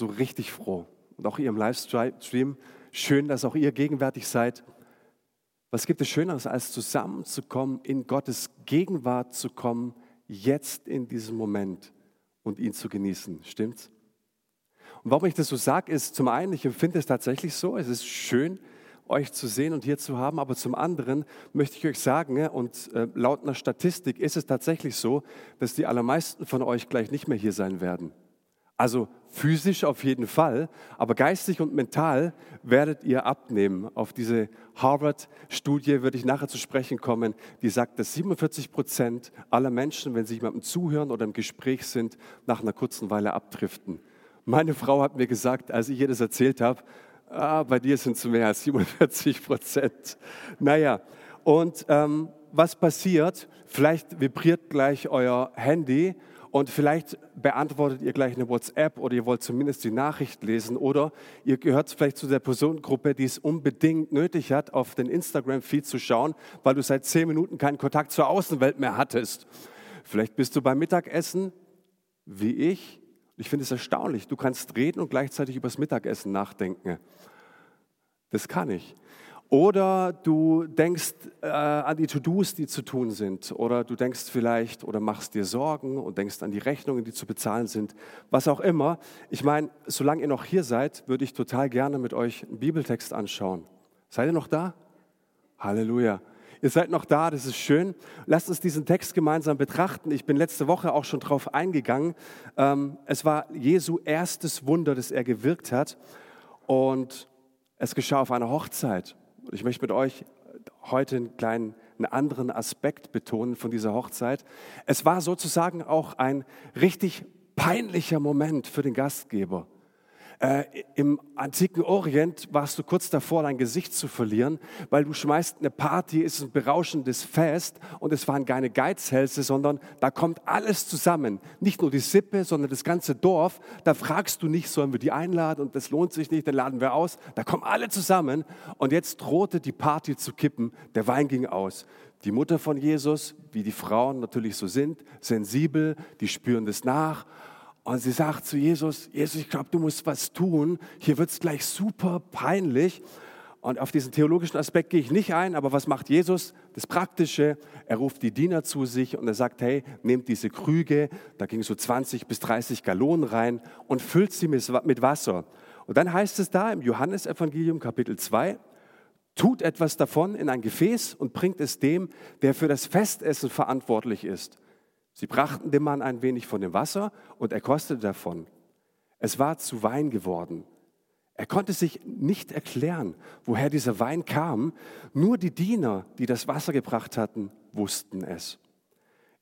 so richtig froh. Und auch ihr im Livestream, schön, dass auch ihr gegenwärtig seid. Was gibt es Schöneres, als zusammenzukommen, in Gottes Gegenwart zu kommen, jetzt in diesem Moment und ihn zu genießen? Stimmt's? Und warum ich das so sage, ist zum einen, ich empfinde es tatsächlich so, es ist schön, euch zu sehen und hier zu haben, aber zum anderen möchte ich euch sagen, und äh, laut einer Statistik ist es tatsächlich so, dass die allermeisten von euch gleich nicht mehr hier sein werden. Also physisch auf jeden Fall, aber geistig und mental werdet ihr abnehmen. Auf diese Harvard-Studie würde ich nachher zu sprechen kommen, die sagt, dass 47 Prozent aller Menschen, wenn sie jemandem zuhören oder im Gespräch sind, nach einer kurzen Weile abdriften. Meine Frau hat mir gesagt, als ich ihr das erzählt habe, ah, bei dir sind es mehr als 47 Prozent. Naja, und ähm, was passiert? Vielleicht vibriert gleich euer Handy und vielleicht beantwortet ihr gleich eine WhatsApp oder ihr wollt zumindest die Nachricht lesen oder ihr gehört vielleicht zu der Personengruppe, die es unbedingt nötig hat, auf den Instagram-Feed zu schauen, weil du seit zehn Minuten keinen Kontakt zur Außenwelt mehr hattest. Vielleicht bist du beim Mittagessen, wie ich. Ich finde es erstaunlich. Du kannst reden und gleichzeitig über das Mittagessen nachdenken. Das kann ich. Oder du denkst äh, an die To-Dos, die zu tun sind. Oder du denkst vielleicht oder machst dir Sorgen und denkst an die Rechnungen, die zu bezahlen sind. Was auch immer. Ich meine, solange ihr noch hier seid, würde ich total gerne mit euch einen Bibeltext anschauen. Seid ihr noch da? Halleluja. Ihr seid noch da, das ist schön. Lasst uns diesen Text gemeinsam betrachten. Ich bin letzte Woche auch schon drauf eingegangen. Ähm, es war Jesu erstes Wunder, das er gewirkt hat. Und es geschah auf einer Hochzeit. Ich möchte mit euch heute einen kleinen, einen anderen Aspekt betonen von dieser Hochzeit. Es war sozusagen auch ein richtig peinlicher Moment für den Gastgeber. Äh, Im antiken Orient warst du kurz davor, dein Gesicht zu verlieren, weil du schmeißt eine Party, ist ein berauschendes Fest und es waren keine Geizhälse, sondern da kommt alles zusammen. Nicht nur die Sippe, sondern das ganze Dorf. Da fragst du nicht, sollen wir die einladen und das lohnt sich nicht, dann laden wir aus. Da kommen alle zusammen und jetzt drohte die Party zu kippen. Der Wein ging aus. Die Mutter von Jesus, wie die Frauen natürlich so sind, sensibel, die spüren das nach und sie sagt zu Jesus, Jesus, ich glaube, du musst was tun. Hier wird es gleich super peinlich. Und auf diesen theologischen Aspekt gehe ich nicht ein, aber was macht Jesus? Das Praktische, er ruft die Diener zu sich und er sagt, hey, nehmt diese Krüge, da gingen so 20 bis 30 Gallonen rein und füllt sie mit Wasser. Und dann heißt es da im Johannesevangelium Kapitel 2, tut etwas davon in ein Gefäß und bringt es dem, der für das Festessen verantwortlich ist. Sie brachten dem Mann ein wenig von dem Wasser und er kostete davon. Es war zu Wein geworden. Er konnte sich nicht erklären, woher dieser Wein kam. Nur die Diener, die das Wasser gebracht hatten, wussten es.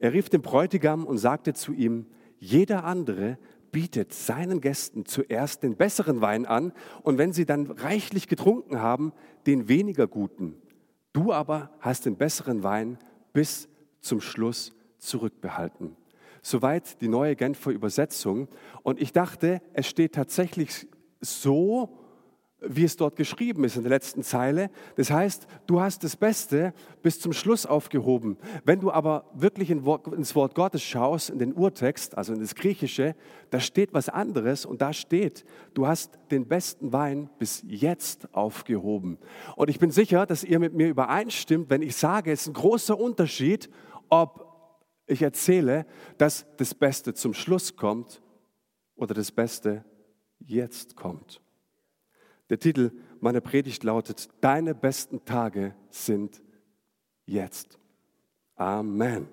Er rief den Bräutigam und sagte zu ihm, jeder andere bietet seinen Gästen zuerst den besseren Wein an und wenn sie dann reichlich getrunken haben, den weniger guten. Du aber hast den besseren Wein bis zum Schluss zurückbehalten. Soweit die neue Genfer Übersetzung. Und ich dachte, es steht tatsächlich so, wie es dort geschrieben ist in der letzten Zeile. Das heißt, du hast das Beste bis zum Schluss aufgehoben. Wenn du aber wirklich ins Wort Gottes schaust, in den Urtext, also in das Griechische, da steht was anderes und da steht, du hast den besten Wein bis jetzt aufgehoben. Und ich bin sicher, dass ihr mit mir übereinstimmt, wenn ich sage, es ist ein großer Unterschied, ob ich erzähle, dass das Beste zum Schluss kommt oder das Beste jetzt kommt. Der Titel meiner Predigt lautet, Deine besten Tage sind jetzt. Amen.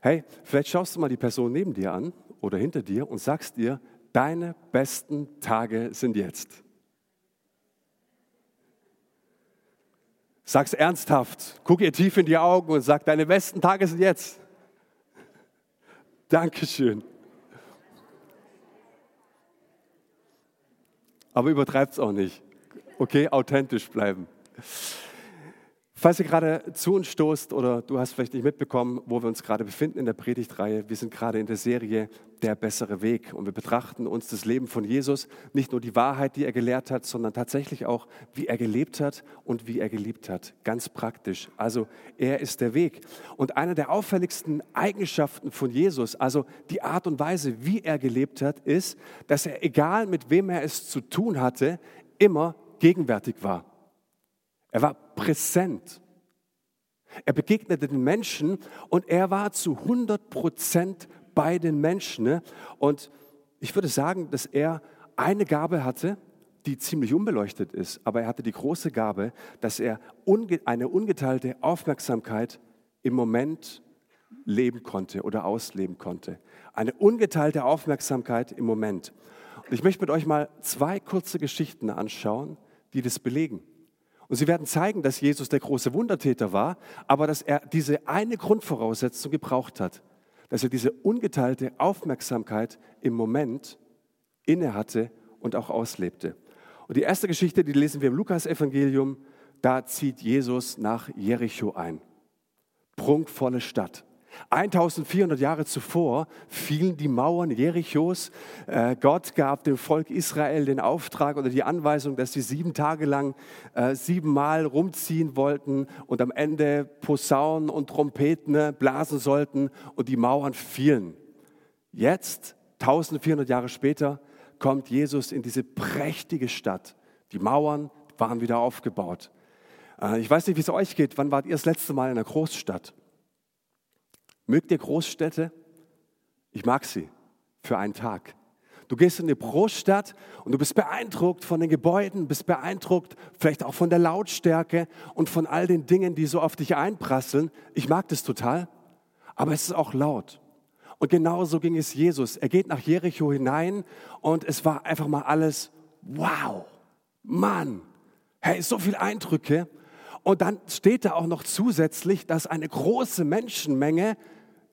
Hey, vielleicht schaust du mal die Person neben dir an oder hinter dir und sagst ihr, deine besten Tage sind jetzt. Sag's ernsthaft, guck ihr tief in die Augen und sag, deine besten Tage sind jetzt. Dankeschön. Aber übertreibt es auch nicht. Okay, authentisch bleiben. Falls ihr gerade zu uns stoßt oder du hast vielleicht nicht mitbekommen, wo wir uns gerade befinden in der Predigtreihe, wir sind gerade in der Serie Der bessere Weg und wir betrachten uns das Leben von Jesus, nicht nur die Wahrheit, die er gelehrt hat, sondern tatsächlich auch, wie er gelebt hat und wie er geliebt hat. Ganz praktisch. Also er ist der Weg. Und eine der auffälligsten Eigenschaften von Jesus, also die Art und Weise, wie er gelebt hat, ist, dass er, egal mit wem er es zu tun hatte, immer gegenwärtig war. Er war präsent. Er begegnete den Menschen und er war zu 100 Prozent bei den Menschen. Ne? Und ich würde sagen, dass er eine Gabe hatte, die ziemlich unbeleuchtet ist, aber er hatte die große Gabe, dass er eine ungeteilte Aufmerksamkeit im Moment leben konnte oder ausleben konnte. Eine ungeteilte Aufmerksamkeit im Moment. Und ich möchte mit euch mal zwei kurze Geschichten anschauen, die das belegen. Und sie werden zeigen, dass Jesus der große Wundertäter war, aber dass er diese eine Grundvoraussetzung gebraucht hat, dass er diese ungeteilte Aufmerksamkeit im Moment inne hatte und auch auslebte. Und die erste Geschichte, die lesen wir im Lukas-Evangelium, da zieht Jesus nach Jericho ein. Prunkvolle Stadt. 1400 Jahre zuvor fielen die Mauern Jerichos. Äh, Gott gab dem Volk Israel den Auftrag oder die Anweisung, dass sie sieben Tage lang äh, siebenmal rumziehen wollten und am Ende Posaunen und Trompeten ne, blasen sollten und die Mauern fielen. Jetzt, 1400 Jahre später, kommt Jesus in diese prächtige Stadt. Die Mauern waren wieder aufgebaut. Äh, ich weiß nicht, wie es euch geht. Wann wart ihr das letzte Mal in einer Großstadt? Mögt ihr Großstädte? Ich mag sie für einen Tag. Du gehst in eine Großstadt und du bist beeindruckt von den Gebäuden, bist beeindruckt vielleicht auch von der Lautstärke und von all den Dingen, die so auf dich einprasseln. Ich mag das total, aber es ist auch laut. Und genauso ging es Jesus. Er geht nach Jericho hinein und es war einfach mal alles, wow, Mann, hey, so viele Eindrücke. Und dann steht da auch noch zusätzlich, dass eine große Menschenmenge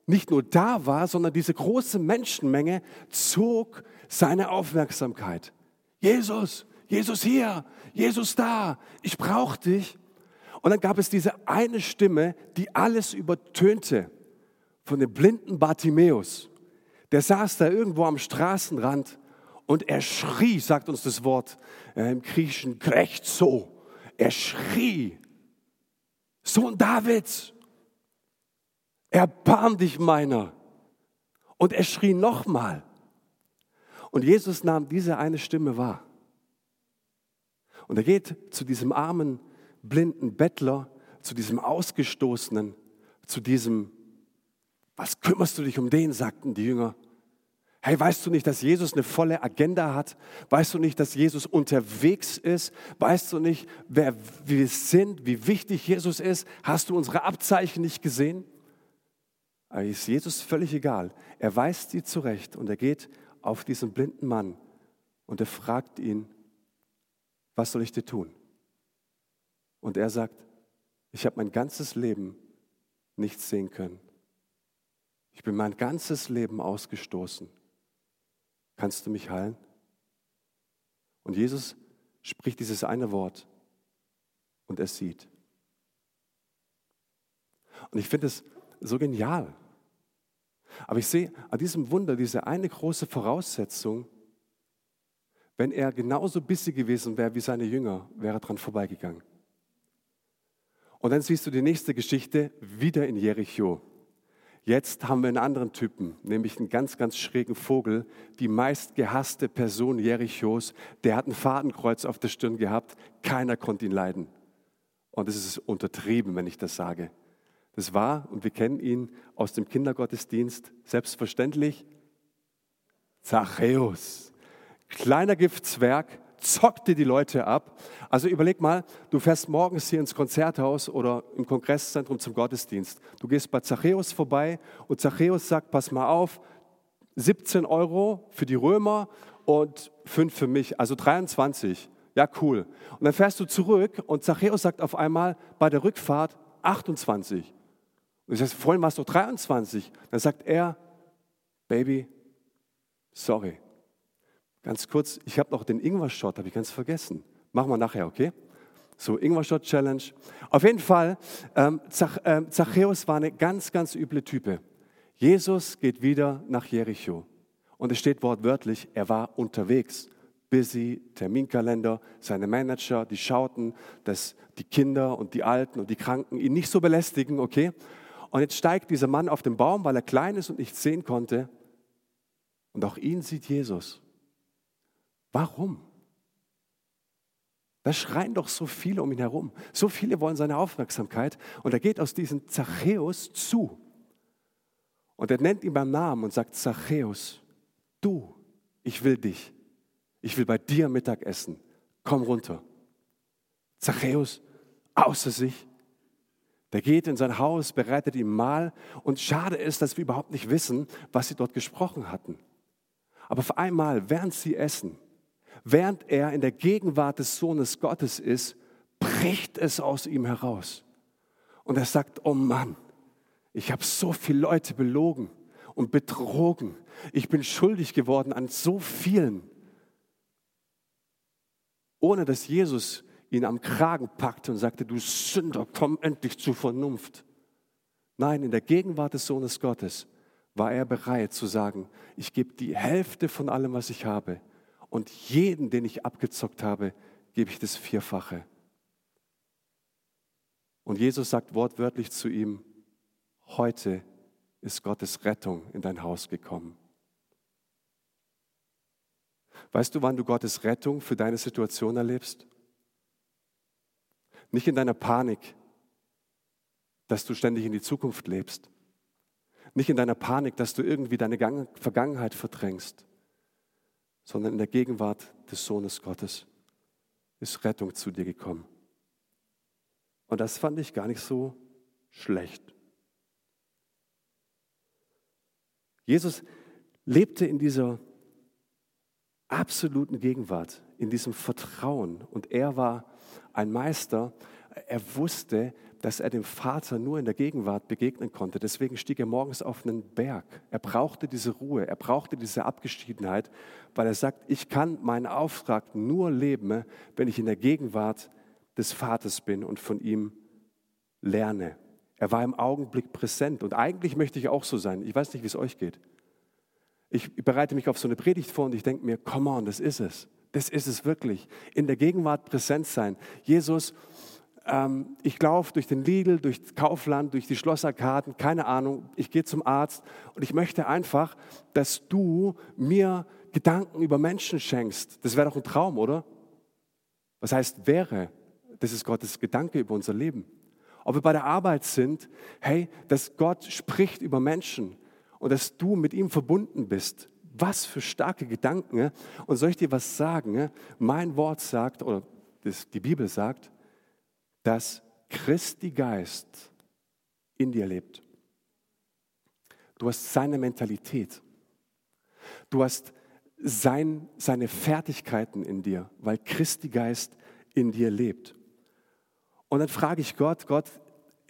nicht nur da war, sondern diese große Menschenmenge zog seine Aufmerksamkeit. Jesus, Jesus hier, Jesus da, ich brauche dich. Und dann gab es diese eine Stimme, die alles übertönte von dem blinden Bartimäus. Der saß da irgendwo am Straßenrand und er schrie, sagt uns das Wort äh, im Griechischen, so. Er schrie, Sohn Davids, erbarm dich meiner. Und er schrie nochmal. Und Jesus nahm diese eine Stimme wahr. Und er geht zu diesem armen, blinden Bettler, zu diesem Ausgestoßenen, zu diesem, was kümmerst du dich um den, sagten die Jünger. Hey, weißt du nicht, dass Jesus eine volle Agenda hat? Weißt du nicht, dass Jesus unterwegs ist? Weißt du nicht, wer wir sind, wie wichtig Jesus ist? Hast du unsere Abzeichen nicht gesehen? Aber ist Jesus völlig egal. Er weist sie zurecht und er geht auf diesen blinden Mann und er fragt ihn, was soll ich dir tun? Und er sagt, ich habe mein ganzes Leben nichts sehen können. Ich bin mein ganzes Leben ausgestoßen. Kannst du mich heilen? Und Jesus spricht dieses eine Wort und er sieht. Und ich finde es so genial. Aber ich sehe an diesem Wunder diese eine große Voraussetzung, wenn er genauso busy gewesen wäre wie seine Jünger, wäre er dran vorbeigegangen. Und dann siehst du die nächste Geschichte wieder in Jericho. Jetzt haben wir einen anderen Typen, nämlich einen ganz, ganz schrägen Vogel, die meist gehasste Person Jerichos. Der hat ein Fadenkreuz auf der Stirn gehabt, keiner konnte ihn leiden. Und es ist untertrieben, wenn ich das sage. Das war, und wir kennen ihn aus dem Kindergottesdienst, selbstverständlich, Zachäus. Kleiner Giftzwerg, zockte die Leute ab. Also überleg mal, du fährst morgens hier ins Konzerthaus oder im Kongresszentrum zum Gottesdienst. Du gehst bei Zachäus vorbei und Zachäus sagt, pass mal auf, 17 Euro für die Römer und 5 für mich, also 23. Ja, cool. Und dann fährst du zurück und Zachäus sagt auf einmal bei der Rückfahrt 28. Und ich sage, vorhin warst du 23. Dann sagt er, Baby, sorry. Ganz kurz, ich habe noch den Ingwer-Shot, habe ich ganz vergessen. Machen wir nachher, okay? So, Ingwerstadt Challenge. Auf jeden Fall, ähm, Zach, ähm, Zachäus war eine ganz, ganz üble Type. Jesus geht wieder nach Jericho. Und es steht wortwörtlich, er war unterwegs. Busy, Terminkalender, seine Manager, die schauten, dass die Kinder und die Alten und die Kranken ihn nicht so belästigen, okay? Und jetzt steigt dieser Mann auf den Baum, weil er klein ist und nichts sehen konnte. Und auch ihn sieht Jesus. Warum? Da schreien doch so viele um ihn herum. So viele wollen seine Aufmerksamkeit. Und er geht aus diesem Zachäus zu. Und er nennt ihn beim Namen und sagt, Zachäus, du, ich will dich. Ich will bei dir Mittag essen. Komm runter. Zachäus, außer sich. Der geht in sein Haus, bereitet ihm Mahl. Und schade ist, dass wir überhaupt nicht wissen, was sie dort gesprochen hatten. Aber auf einmal, während sie essen, während er in der Gegenwart des Sohnes Gottes ist, bricht es aus ihm heraus. Und er sagt, oh Mann, ich habe so viele Leute belogen und betrogen. Ich bin schuldig geworden an so vielen. Ohne dass Jesus ihn am Kragen packte und sagte, du Sünder, komm endlich zur Vernunft. Nein, in der Gegenwart des Sohnes Gottes war er bereit zu sagen, ich gebe die Hälfte von allem, was ich habe und jeden, den ich abgezockt habe, gebe ich das Vierfache. Und Jesus sagt wortwörtlich zu ihm, heute ist Gottes Rettung in dein Haus gekommen. Weißt du, wann du Gottes Rettung für deine Situation erlebst? Nicht in deiner Panik, dass du ständig in die Zukunft lebst. Nicht in deiner Panik, dass du irgendwie deine Vergangenheit verdrängst sondern in der Gegenwart des Sohnes Gottes ist Rettung zu dir gekommen. Und das fand ich gar nicht so schlecht. Jesus lebte in dieser absoluten Gegenwart, in diesem Vertrauen. Und er war ein Meister. Er wusste, dass er dem Vater nur in der Gegenwart begegnen konnte. Deswegen stieg er morgens auf einen Berg. Er brauchte diese Ruhe, er brauchte diese Abgeschiedenheit, weil er sagt, ich kann meinen Auftrag nur leben, wenn ich in der Gegenwart des Vaters bin und von ihm lerne. Er war im Augenblick präsent und eigentlich möchte ich auch so sein. Ich weiß nicht, wie es euch geht. Ich bereite mich auf so eine Predigt vor und ich denke mir, come on, das ist es. Das ist es wirklich. In der Gegenwart präsent sein. Jesus, ähm, ich laufe durch den Lidl, durch Kaufland, durch die Schlosserkarten, keine Ahnung, ich gehe zum Arzt und ich möchte einfach, dass du mir Gedanken über Menschen schenkst. Das wäre doch ein Traum, oder? Was heißt wäre? Das ist Gottes Gedanke über unser Leben. Ob wir bei der Arbeit sind, hey, dass Gott spricht über Menschen und dass du mit ihm verbunden bist. Was für starke Gedanken. Und soll ich dir was sagen? Mein Wort sagt, oder die Bibel sagt, dass Christi Geist in dir lebt. Du hast seine Mentalität. Du hast sein, seine Fertigkeiten in dir, weil Christi Geist in dir lebt. Und dann frage ich Gott, Gott,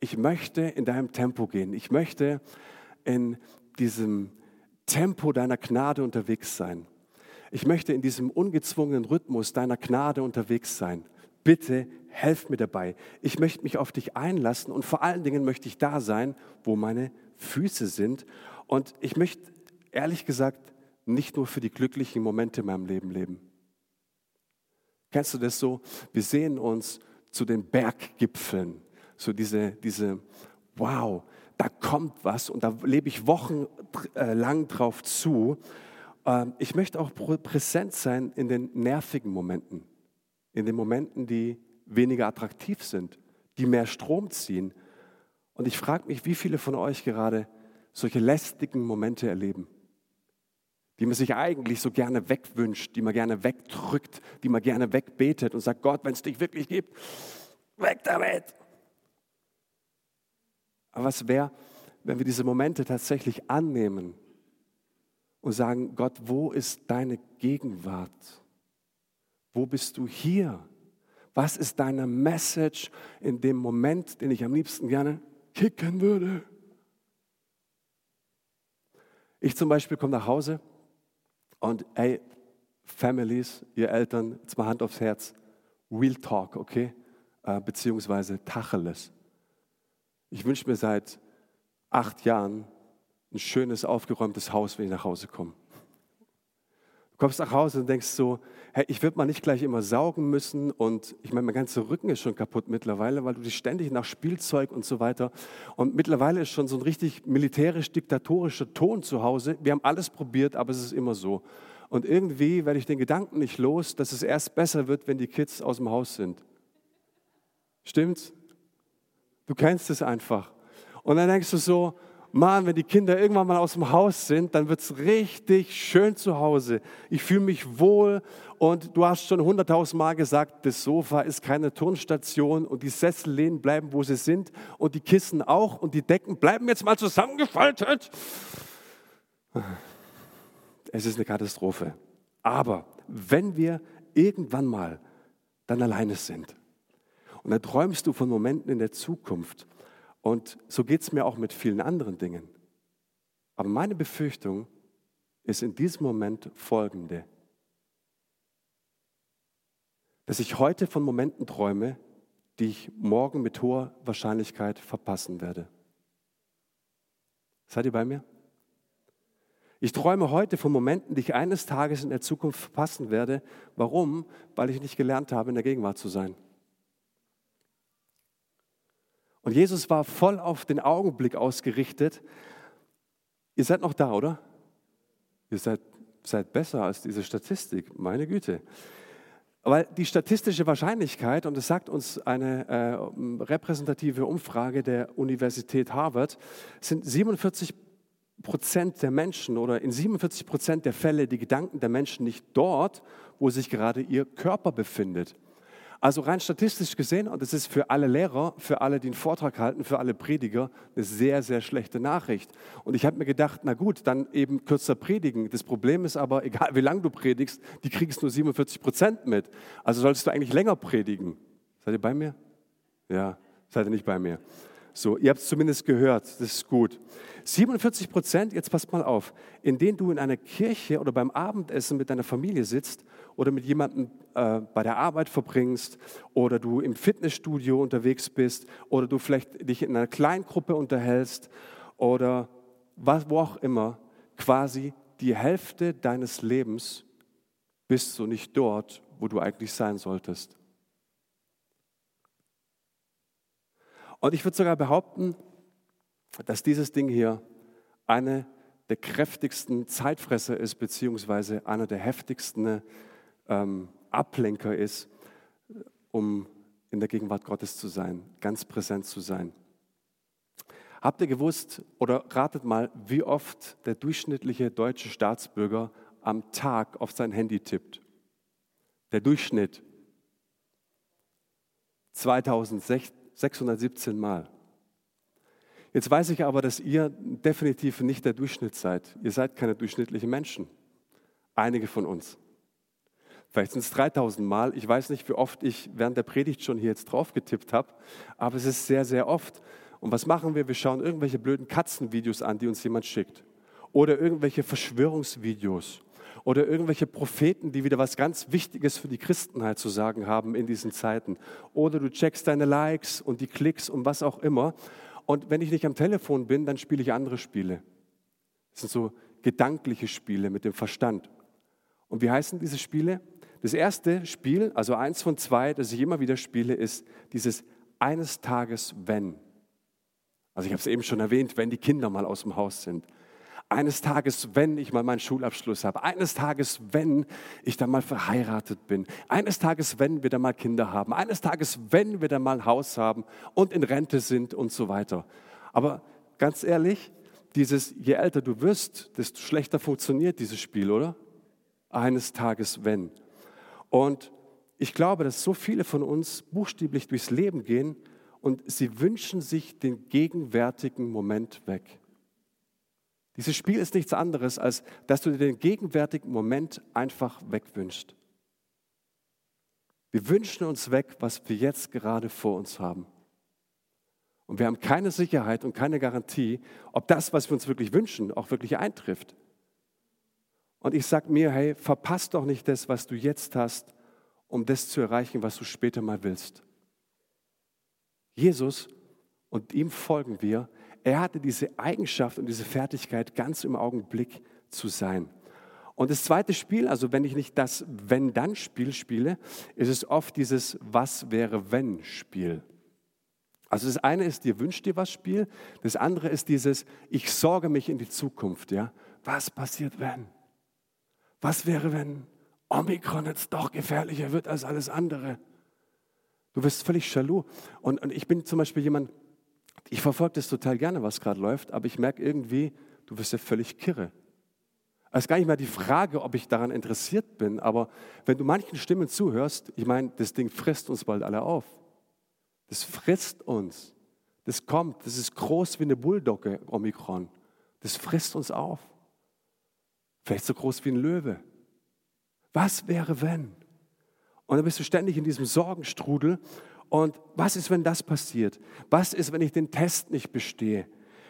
ich möchte in deinem Tempo gehen. Ich möchte in diesem Tempo deiner Gnade unterwegs sein. Ich möchte in diesem ungezwungenen Rhythmus deiner Gnade unterwegs sein. Bitte helf mir dabei. Ich möchte mich auf dich einlassen und vor allen Dingen möchte ich da sein, wo meine Füße sind. Und ich möchte ehrlich gesagt nicht nur für die glücklichen Momente in meinem Leben leben. Kennst du das so? Wir sehen uns zu den Berggipfeln, so diese, diese, wow, da kommt was und da lebe ich wochenlang drauf zu. Ähm, ich möchte auch präsent sein in den nervigen Momenten, in den Momenten, die weniger attraktiv sind, die mehr Strom ziehen. Und ich frage mich, wie viele von euch gerade solche lästigen Momente erleben, die man sich eigentlich so gerne wegwünscht, die man gerne wegdrückt, die man gerne wegbetet und sagt, Gott, wenn es dich wirklich gibt, weg damit. Aber was wäre, wenn wir diese Momente tatsächlich annehmen und sagen, Gott, wo ist deine Gegenwart? Wo bist du hier? Was ist deine Message in dem Moment, den ich am liebsten gerne kicken würde? Ich zum Beispiel komme nach Hause und ey, Families, ihr Eltern, jetzt mal Hand aufs Herz, Real Talk, okay? äh, beziehungsweise Tacheles. Ich wünsche mir seit acht Jahren ein schönes, aufgeräumtes Haus, wenn ich nach Hause komme. Du kommst nach Hause und denkst so, hey, ich würde mal nicht gleich immer saugen müssen und ich meine, mein ganzer Rücken ist schon kaputt mittlerweile, weil du dich ständig nach Spielzeug und so weiter und mittlerweile ist schon so ein richtig militärisch-diktatorischer Ton zu Hause. Wir haben alles probiert, aber es ist immer so. Und irgendwie werde ich den Gedanken nicht los, dass es erst besser wird, wenn die Kids aus dem Haus sind. Stimmt's? Du kennst es einfach. Und dann denkst du so, Mann, wenn die Kinder irgendwann mal aus dem Haus sind, dann wird es richtig schön zu Hause. Ich fühle mich wohl und du hast schon hunderttausend Mal gesagt, das Sofa ist keine Turnstation und die Sessellehnen bleiben, wo sie sind und die Kissen auch und die Decken bleiben jetzt mal zusammengefaltet. Es ist eine Katastrophe. Aber wenn wir irgendwann mal dann alleine sind und dann träumst du von Momenten in der Zukunft, und so geht es mir auch mit vielen anderen Dingen. Aber meine Befürchtung ist in diesem Moment folgende. Dass ich heute von Momenten träume, die ich morgen mit hoher Wahrscheinlichkeit verpassen werde. Seid ihr bei mir? Ich träume heute von Momenten, die ich eines Tages in der Zukunft verpassen werde. Warum? Weil ich nicht gelernt habe, in der Gegenwart zu sein. Und Jesus war voll auf den Augenblick ausgerichtet. Ihr seid noch da, oder? Ihr seid, seid besser als diese Statistik, meine Güte. Weil die statistische Wahrscheinlichkeit, und das sagt uns eine äh, repräsentative Umfrage der Universität Harvard, sind 47 Prozent der Menschen oder in 47 Prozent der Fälle die Gedanken der Menschen nicht dort, wo sich gerade ihr Körper befindet. Also rein statistisch gesehen, und das ist für alle Lehrer, für alle, die einen Vortrag halten, für alle Prediger, eine sehr, sehr schlechte Nachricht. Und ich habe mir gedacht, na gut, dann eben kürzer predigen. Das Problem ist aber, egal wie lange du predigst, die kriegst nur 47 Prozent mit. Also solltest du eigentlich länger predigen. Seid ihr bei mir? Ja, seid ihr nicht bei mir. So, ihr habt es zumindest gehört, das ist gut. 47 Prozent, jetzt passt mal auf, in denen du in einer Kirche oder beim Abendessen mit deiner Familie sitzt oder mit jemandem äh, bei der Arbeit verbringst oder du im Fitnessstudio unterwegs bist oder du vielleicht dich in einer Kleingruppe unterhältst oder was, wo auch immer, quasi die Hälfte deines Lebens bist du nicht dort, wo du eigentlich sein solltest. Und ich würde sogar behaupten, dass dieses Ding hier eine der kräftigsten Zeitfresser ist, beziehungsweise einer der heftigsten ähm, Ablenker ist, um in der Gegenwart Gottes zu sein, ganz präsent zu sein. Habt ihr gewusst oder ratet mal, wie oft der durchschnittliche deutsche Staatsbürger am Tag auf sein Handy tippt? Der Durchschnitt 2617 Mal. Jetzt weiß ich aber, dass ihr definitiv nicht der Durchschnitt seid. Ihr seid keine durchschnittlichen Menschen. Einige von uns. Vielleicht sind es 3000 Mal. Ich weiß nicht, wie oft ich während der Predigt schon hier jetzt drauf getippt habe, aber es ist sehr, sehr oft. Und was machen wir? Wir schauen irgendwelche blöden Katzenvideos an, die uns jemand schickt. Oder irgendwelche Verschwörungsvideos. Oder irgendwelche Propheten, die wieder was ganz Wichtiges für die Christenheit zu sagen haben in diesen Zeiten. Oder du checkst deine Likes und die Klicks und was auch immer. Und wenn ich nicht am Telefon bin, dann spiele ich andere Spiele. Das sind so gedankliche Spiele mit dem Verstand. Und wie heißen diese Spiele? Das erste Spiel, also eins von zwei, das ich immer wieder spiele, ist dieses eines Tages, wenn. Also ich habe es eben schon erwähnt, wenn die Kinder mal aus dem Haus sind. Eines Tages, wenn ich mal meinen Schulabschluss habe. Eines Tages, wenn ich dann mal verheiratet bin. Eines Tages, wenn wir dann mal Kinder haben. Eines Tages, wenn wir dann mal ein Haus haben und in Rente sind und so weiter. Aber ganz ehrlich, dieses, je älter du wirst, desto schlechter funktioniert dieses Spiel, oder? Eines Tages, wenn. Und ich glaube, dass so viele von uns buchstäblich durchs Leben gehen und sie wünschen sich den gegenwärtigen Moment weg. Dieses Spiel ist nichts anderes, als dass du dir den gegenwärtigen Moment einfach wegwünschst. Wir wünschen uns weg, was wir jetzt gerade vor uns haben. Und wir haben keine Sicherheit und keine Garantie, ob das, was wir uns wirklich wünschen, auch wirklich eintrifft. Und ich sage mir, hey, verpasst doch nicht das, was du jetzt hast, um das zu erreichen, was du später mal willst. Jesus, und ihm folgen wir, er hatte diese Eigenschaft und diese Fertigkeit, ganz im Augenblick zu sein. Und das zweite Spiel, also wenn ich nicht das Wenn-Dann-Spiel spiele, ist es oft dieses Was wäre wenn-Spiel. Also das eine ist dir wünscht dir was Spiel, das andere ist dieses Ich sorge mich in die Zukunft. Ja? Was passiert wenn? Was wäre, wenn Omikron jetzt doch gefährlicher wird als alles andere? Du wirst völlig jaloux. Und, und ich bin zum Beispiel jemand, ich verfolge das total gerne, was gerade läuft, aber ich merke irgendwie, du wirst ja völlig kirre. Es ist gar nicht mehr die Frage, ob ich daran interessiert bin, aber wenn du manchen Stimmen zuhörst, ich meine, das Ding frisst uns bald alle auf. Das frisst uns. Das kommt, das ist groß wie eine Bulldogge, Omikron. Das frisst uns auf. Vielleicht so groß wie ein Löwe. Was wäre, wenn? Und dann bist du ständig in diesem Sorgenstrudel. Und was ist, wenn das passiert? Was ist, wenn ich den Test nicht bestehe?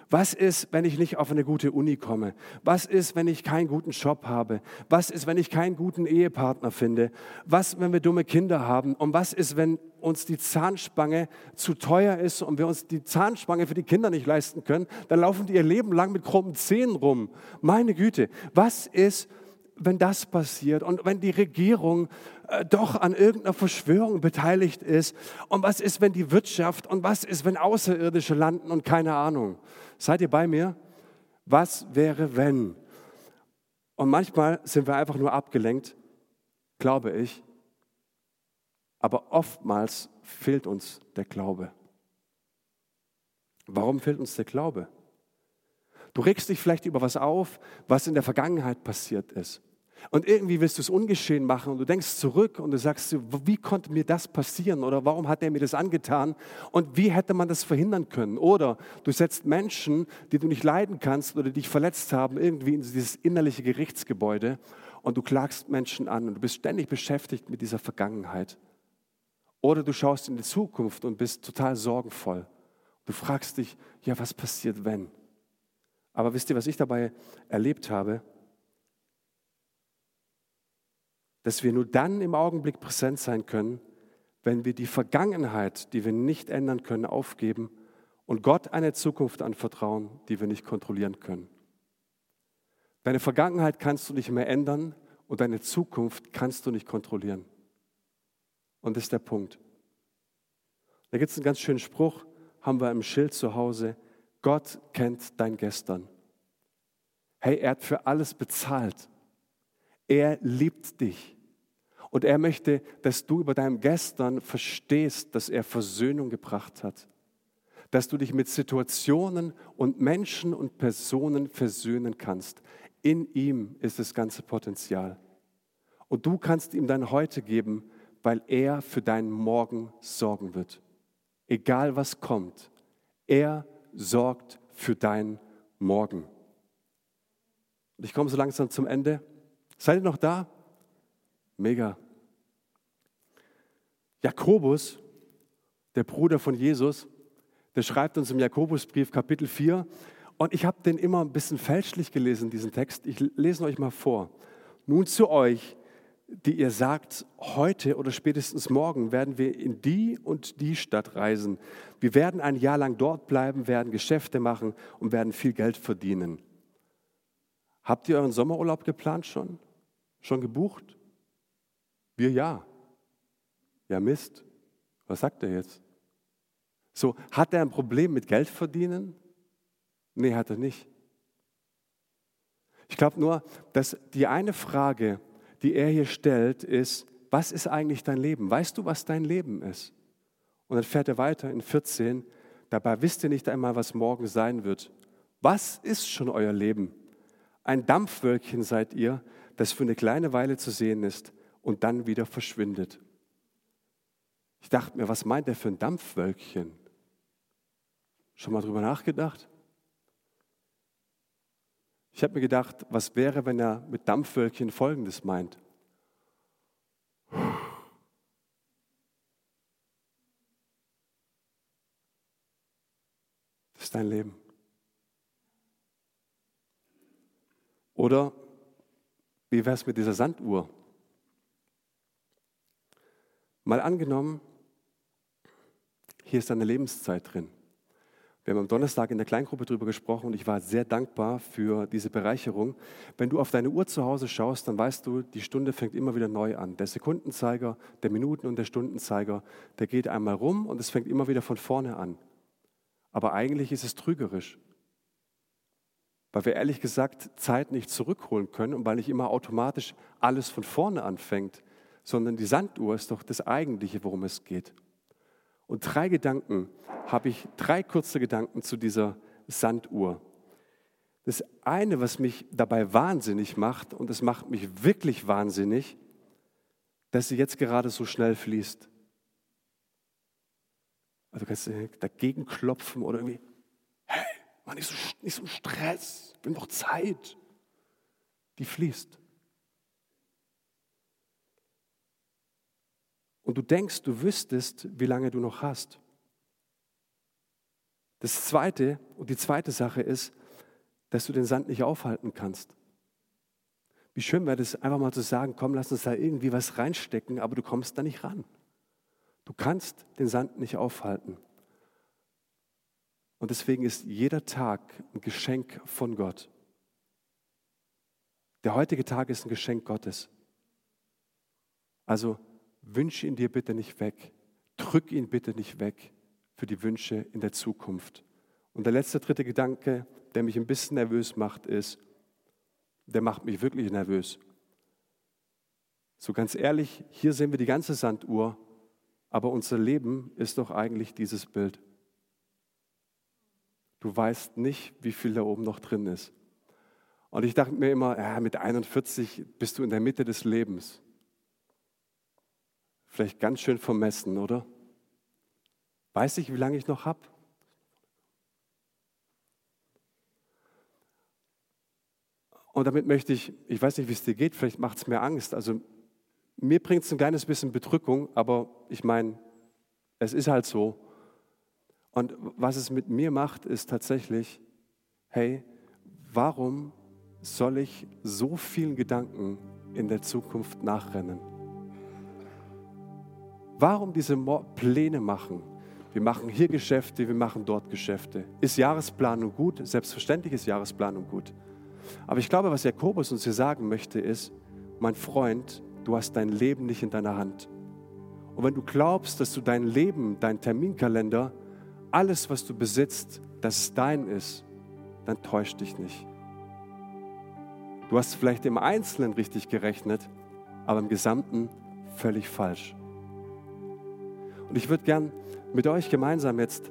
Was ist, wenn ich nicht auf eine gute Uni komme? Was ist, wenn ich keinen guten Job habe? Was ist, wenn ich keinen guten Ehepartner finde? Was, wenn wir dumme Kinder haben? Und was ist, wenn uns die Zahnspange zu teuer ist und wir uns die Zahnspange für die Kinder nicht leisten können? Dann laufen die ihr Leben lang mit krummen Zähnen rum. Meine Güte, was ist, wenn das passiert und wenn die Regierung äh, doch an irgendeiner Verschwörung beteiligt ist und was ist, wenn die Wirtschaft und was ist, wenn Außerirdische landen und keine Ahnung. Seid ihr bei mir? Was wäre, wenn? Und manchmal sind wir einfach nur abgelenkt, glaube ich, aber oftmals fehlt uns der Glaube. Warum fehlt uns der Glaube? Du regst dich vielleicht über was auf, was in der Vergangenheit passiert ist. Und irgendwie willst du es ungeschehen machen und du denkst zurück und du sagst, wie konnte mir das passieren oder warum hat er mir das angetan und wie hätte man das verhindern können? Oder du setzt Menschen, die du nicht leiden kannst oder die dich verletzt haben, irgendwie in dieses innerliche Gerichtsgebäude und du klagst Menschen an und du bist ständig beschäftigt mit dieser Vergangenheit. Oder du schaust in die Zukunft und bist total sorgenvoll. Du fragst dich, ja, was passiert, wenn? Aber wisst ihr, was ich dabei erlebt habe? Dass wir nur dann im Augenblick präsent sein können, wenn wir die Vergangenheit, die wir nicht ändern können, aufgeben und Gott eine Zukunft anvertrauen, die wir nicht kontrollieren können. Deine Vergangenheit kannst du nicht mehr ändern und deine Zukunft kannst du nicht kontrollieren. Und das ist der Punkt. Da gibt es einen ganz schönen Spruch, haben wir im Schild zu Hause. Gott kennt dein Gestern. Hey, er hat für alles bezahlt. Er liebt dich. Und er möchte, dass du über deinem Gestern verstehst, dass er Versöhnung gebracht hat. Dass du dich mit Situationen und Menschen und Personen versöhnen kannst. In ihm ist das ganze Potenzial. Und du kannst ihm dein Heute geben, weil er für deinen Morgen sorgen wird. Egal was kommt, er sorgt für deinen Morgen. Und ich komme so langsam zum Ende. Seid ihr noch da? Mega. Jakobus, der Bruder von Jesus, der schreibt uns im Jakobusbrief Kapitel 4. Und ich habe den immer ein bisschen fälschlich gelesen, diesen Text. Ich lese euch mal vor. Nun zu euch, die ihr sagt, heute oder spätestens morgen werden wir in die und die Stadt reisen. Wir werden ein Jahr lang dort bleiben, werden Geschäfte machen und werden viel Geld verdienen. Habt ihr euren Sommerurlaub geplant schon? Schon gebucht? Wir ja. Ja, Mist. Was sagt er jetzt? So, hat er ein Problem mit Geld verdienen? Nee, hat er nicht. Ich glaube nur, dass die eine Frage, die er hier stellt, ist, was ist eigentlich dein Leben? Weißt du, was dein Leben ist? Und dann fährt er weiter in 14, dabei wisst ihr nicht einmal, was morgen sein wird. Was ist schon euer Leben? Ein Dampfwölkchen seid ihr, das für eine kleine Weile zu sehen ist und dann wieder verschwindet. Ich dachte mir, was meint er für ein Dampfwölkchen? Schon mal drüber nachgedacht? Ich habe mir gedacht, was wäre, wenn er mit Dampfwölkchen Folgendes meint? Das ist dein Leben. Oder wie wäre es mit dieser Sanduhr? Mal angenommen, hier ist deine Lebenszeit drin. Wir haben am Donnerstag in der Kleingruppe darüber gesprochen und ich war sehr dankbar für diese Bereicherung. Wenn du auf deine Uhr zu Hause schaust, dann weißt du, die Stunde fängt immer wieder neu an. Der Sekundenzeiger, der Minuten- und der Stundenzeiger, der geht einmal rum und es fängt immer wieder von vorne an. Aber eigentlich ist es trügerisch, weil wir ehrlich gesagt Zeit nicht zurückholen können und weil nicht immer automatisch alles von vorne anfängt, sondern die Sanduhr ist doch das Eigentliche, worum es geht. Und drei Gedanken habe ich, drei kurze Gedanken zu dieser Sanduhr. Das eine, was mich dabei wahnsinnig macht, und es macht mich wirklich wahnsinnig, dass sie jetzt gerade so schnell fließt. Also du kannst dagegen klopfen oder irgendwie, hey, mach nicht so, nicht so Stress, wir haben doch Zeit. Die fließt. Und du denkst, du wüsstest, wie lange du noch hast. Das zweite und die zweite Sache ist, dass du den Sand nicht aufhalten kannst. Wie schön wäre das, einfach mal zu sagen, komm, lass uns da irgendwie was reinstecken, aber du kommst da nicht ran. Du kannst den Sand nicht aufhalten. Und deswegen ist jeder Tag ein Geschenk von Gott. Der heutige Tag ist ein Geschenk Gottes. Also wünsche ihn dir bitte nicht weg. Drück ihn bitte nicht weg für die Wünsche in der Zukunft. Und der letzte, dritte Gedanke, der mich ein bisschen nervös macht, ist, der macht mich wirklich nervös. So ganz ehrlich, hier sehen wir die ganze Sanduhr, aber unser Leben ist doch eigentlich dieses Bild. Du weißt nicht, wie viel da oben noch drin ist. Und ich dachte mir immer, ja, mit 41 bist du in der Mitte des Lebens. Vielleicht ganz schön vermessen, oder? Weiß ich, wie lange ich noch habe? Und damit möchte ich, ich weiß nicht, wie es dir geht, vielleicht macht es mir Angst. Also mir bringt es ein kleines bisschen Bedrückung, aber ich meine, es ist halt so. Und was es mit mir macht, ist tatsächlich, hey, warum soll ich so vielen Gedanken in der Zukunft nachrennen? Warum diese Pläne machen? Wir machen hier Geschäfte, wir machen dort Geschäfte. Ist Jahresplanung gut? Selbstverständlich ist Jahresplanung gut. Aber ich glaube, was Jakobus uns hier sagen möchte, ist, mein Freund, du hast dein Leben nicht in deiner Hand. Und wenn du glaubst, dass du dein Leben, dein Terminkalender, alles, was du besitzt, dass es dein ist, dann täusch dich nicht. Du hast vielleicht im Einzelnen richtig gerechnet, aber im Gesamten völlig falsch. Und ich würde gern mit euch gemeinsam jetzt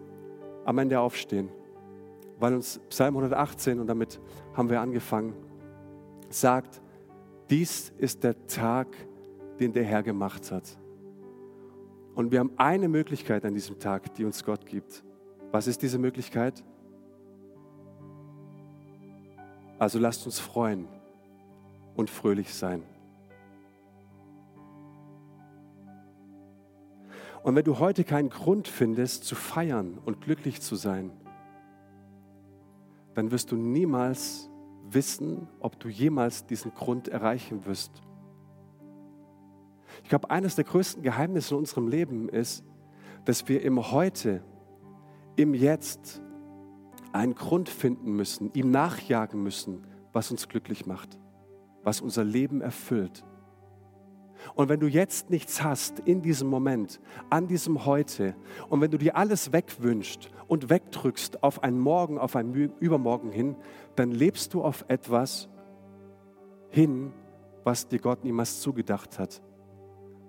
am Ende aufstehen, weil uns Psalm 118, und damit haben wir angefangen, sagt, dies ist der Tag, den der Herr gemacht hat. Und wir haben eine Möglichkeit an diesem Tag, die uns Gott gibt. Was ist diese Möglichkeit? Also lasst uns freuen und fröhlich sein. Und wenn du heute keinen Grund findest, zu feiern und glücklich zu sein, dann wirst du niemals wissen, ob du jemals diesen Grund erreichen wirst. Ich glaube, eines der größten Geheimnisse in unserem Leben ist, dass wir im Heute, im Jetzt einen Grund finden müssen, ihm nachjagen müssen, was uns glücklich macht, was unser Leben erfüllt. Und wenn du jetzt nichts hast in diesem Moment, an diesem Heute, und wenn du dir alles wegwünschst und wegdrückst auf ein Morgen, auf ein Übermorgen hin, dann lebst du auf etwas hin, was dir Gott niemals zugedacht hat.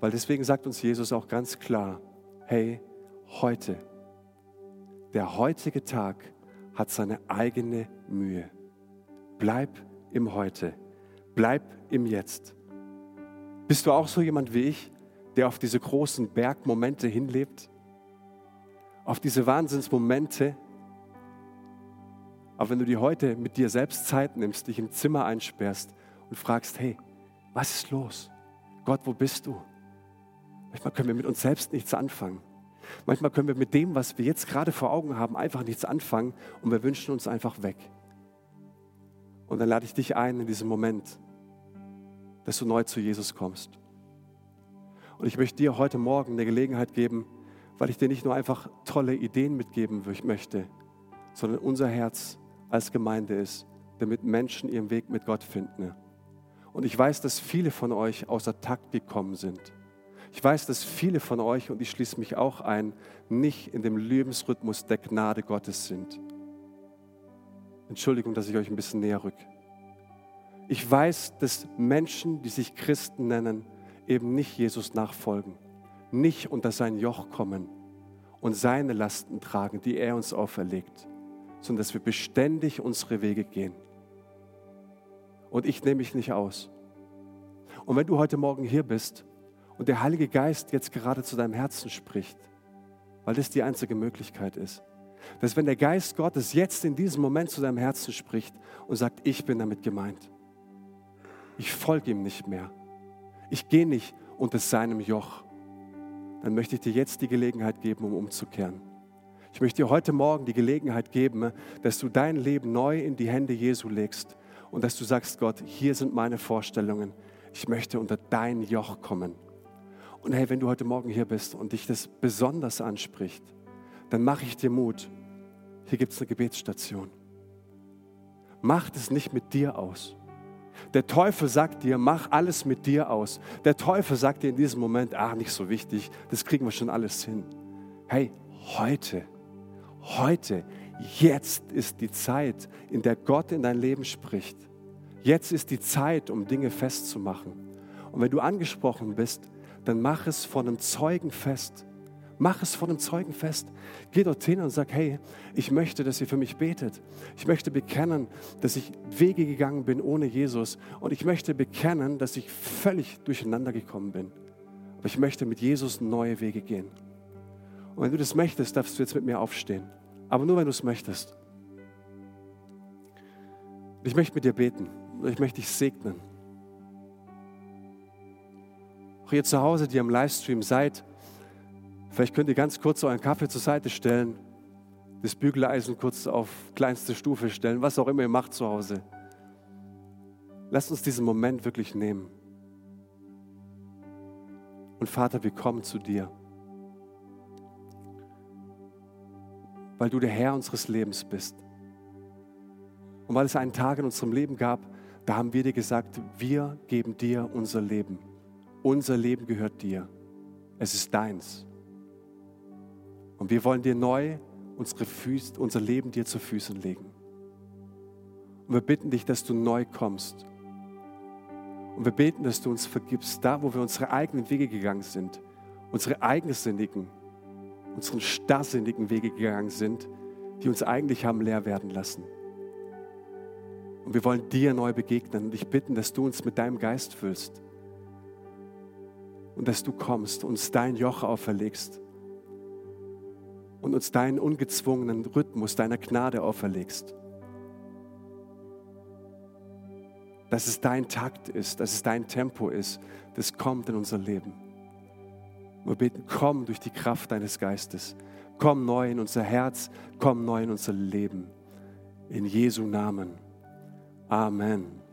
Weil deswegen sagt uns Jesus auch ganz klar, hey, heute, der heutige Tag hat seine eigene Mühe. Bleib im Heute, bleib im Jetzt. Bist du auch so jemand wie ich, der auf diese großen Bergmomente hinlebt? Auf diese Wahnsinnsmomente? Aber wenn du dir heute mit dir selbst Zeit nimmst, dich im Zimmer einsperrst und fragst, hey, was ist los? Gott, wo bist du? Manchmal können wir mit uns selbst nichts anfangen. Manchmal können wir mit dem, was wir jetzt gerade vor Augen haben, einfach nichts anfangen und wir wünschen uns einfach weg. Und dann lade ich dich ein in diesem Moment, dass du neu zu Jesus kommst. Und ich möchte dir heute Morgen eine Gelegenheit geben, weil ich dir nicht nur einfach tolle Ideen mitgeben möchte, sondern unser Herz als Gemeinde ist, damit Menschen ihren Weg mit Gott finden. Und ich weiß, dass viele von euch außer Takt gekommen sind. Ich weiß, dass viele von euch, und ich schließe mich auch ein, nicht in dem Lebensrhythmus der Gnade Gottes sind. Entschuldigung, dass ich euch ein bisschen näher rücke. Ich weiß, dass Menschen, die sich Christen nennen, eben nicht Jesus nachfolgen, nicht unter sein Joch kommen und seine Lasten tragen, die er uns auferlegt, sondern dass wir beständig unsere Wege gehen. Und ich nehme mich nicht aus. Und wenn du heute Morgen hier bist und der Heilige Geist jetzt gerade zu deinem Herzen spricht, weil das die einzige Möglichkeit ist, dass wenn der Geist Gottes jetzt in diesem Moment zu deinem Herzen spricht und sagt, ich bin damit gemeint, ich folge ihm nicht mehr, ich gehe nicht unter seinem Joch, dann möchte ich dir jetzt die Gelegenheit geben, um umzukehren. Ich möchte dir heute Morgen die Gelegenheit geben, dass du dein Leben neu in die Hände Jesu legst und dass du sagst, Gott, hier sind meine Vorstellungen. Ich möchte unter dein Joch kommen. Und hey, wenn du heute Morgen hier bist und dich das besonders anspricht, dann mache ich dir Mut. Hier gibt es eine Gebetsstation. Mach es nicht mit dir aus. Der Teufel sagt dir, mach alles mit dir aus. Der Teufel sagt dir in diesem Moment, ach, nicht so wichtig, das kriegen wir schon alles hin. Hey, heute, heute, jetzt ist die Zeit, in der Gott in dein Leben spricht. Jetzt ist die Zeit, um Dinge festzumachen. Und wenn du angesprochen bist, dann mach es von einem Zeugen fest. Mach es vor einem Zeugen fest. Geh dorthin und sag, hey, ich möchte, dass ihr für mich betet. Ich möchte bekennen, dass ich Wege gegangen bin ohne Jesus. Und ich möchte bekennen, dass ich völlig durcheinander gekommen bin. Aber ich möchte mit Jesus neue Wege gehen. Und wenn du das möchtest, darfst du jetzt mit mir aufstehen. Aber nur, wenn du es möchtest. Ich möchte mit dir beten. Ich möchte dich segnen. Auch ihr zu Hause, die am Livestream seid, Vielleicht könnt ihr ganz kurz euren Kaffee zur Seite stellen, das Bügeleisen kurz auf kleinste Stufe stellen, was auch immer ihr macht zu Hause. Lasst uns diesen Moment wirklich nehmen. Und Vater, wir kommen zu dir, weil du der Herr unseres Lebens bist. Und weil es einen Tag in unserem Leben gab, da haben wir dir gesagt, wir geben dir unser Leben. Unser Leben gehört dir. Es ist deins. Und wir wollen dir neu unsere Füße, unser Leben dir zu Füßen legen. Und wir bitten dich, dass du neu kommst. Und wir beten, dass du uns vergibst, da wo wir unsere eigenen Wege gegangen sind, unsere eigensinnigen, unseren starrsinnigen Wege gegangen sind, die uns eigentlich haben leer werden lassen. Und wir wollen dir neu begegnen und dich bitten, dass du uns mit deinem Geist füllst und dass du kommst, uns dein Joch auferlegst und uns deinen ungezwungenen Rhythmus deiner Gnade auferlegst. Dass es dein Takt ist, dass es dein Tempo ist, das kommt in unser Leben. Wir beten, komm durch die Kraft deines Geistes. Komm neu in unser Herz, komm neu in unser Leben. In Jesu Namen. Amen.